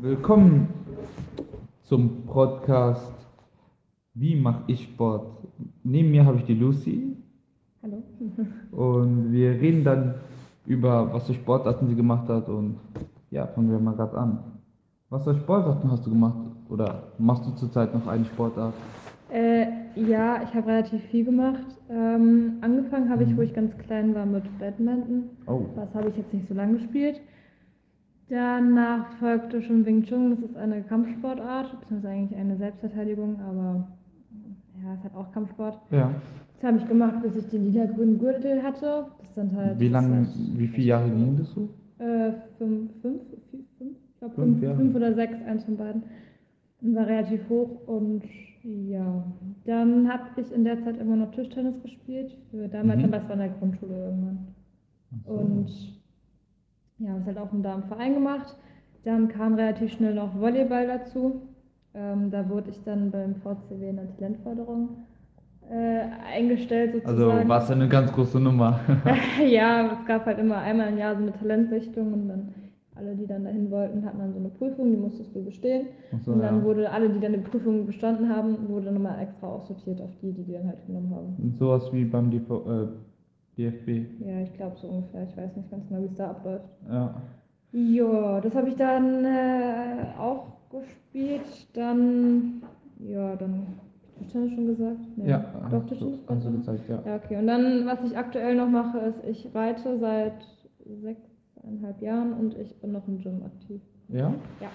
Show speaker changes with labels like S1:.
S1: Willkommen zum Podcast Wie mache ich Sport? Neben mir habe ich die Lucy
S2: Hallo.
S1: und wir reden dann über was für Sportarten sie gemacht hat und ja, fangen wir mal gerade an. Was für Sportarten hast du gemacht oder machst du zurzeit noch eine Sportart?
S2: Äh, ja, ich habe relativ viel gemacht. Ähm, angefangen habe ich,
S1: Mhm.
S2: wo ich ganz klein war, mit Badminton.
S1: Oh,
S2: Das habe ich jetzt nicht so lange gespielt. Danach folgte schon Wing Chun. Das ist eine Kampfsportart, beziehungsweise eigentlich eine Selbstverteidigung, aber ja, es hat auch Kampfsport.
S1: ja.
S2: Das habe ich gemacht, bis ich den lila-grünen Gürtel hatte. Das sind halt.
S1: Wie lange,
S2: das
S1: wie viele Jahre ging das so?
S2: Äh, fünf, fünf, vier, fünf, ich glaube
S1: Fünf
S2: fünf, fünf oder sechs, eins von beiden. Und war relativ hoch und ja. Dann habe ich in der Zeit immer noch Tischtennis gespielt. Damals,
S1: Mhm.
S2: das war in der Grundschule irgendwann.
S1: So.
S2: Und ja, das halt auch im Damenverein gemacht. Dann kam relativ schnell noch Volleyball dazu. Ähm, da wurde ich dann beim VCW in der Talentförderung äh, eingestellt sozusagen.
S1: Also war es eine ganz große Nummer.
S2: ja, es gab halt immer einmal im Jahr so eine Talentsichtung und dann alle, die dann dahin wollten, hatten dann so eine Prüfung, die musstest du bestehen.
S1: So,
S2: und dann
S1: ja.
S2: wurde alle, die dann die Prüfung bestanden haben, wurde nochmal extra aussortiert auf die, die die dann halt genommen haben.
S1: Und sowas wie beim DV, äh, DFB.
S2: Ja, ich glaube so ungefähr. Ich weiß nicht ganz genau, wie es da abläuft.
S1: Ja.
S2: Ja, das habe ich dann äh, auch gespielt. Dann, ja, dann Tischtennis schon gesagt? Nee.
S1: Ja,
S2: Doch, Tischtennis.
S1: hast du
S2: gesagt?
S1: gezeigt, ja.
S2: Ja, okay. Und dann, was ich aktuell noch mache, ist, ich reite seit sechseinhalb Jahren und ich bin noch im Gym aktiv.
S1: Ja?
S2: Ja.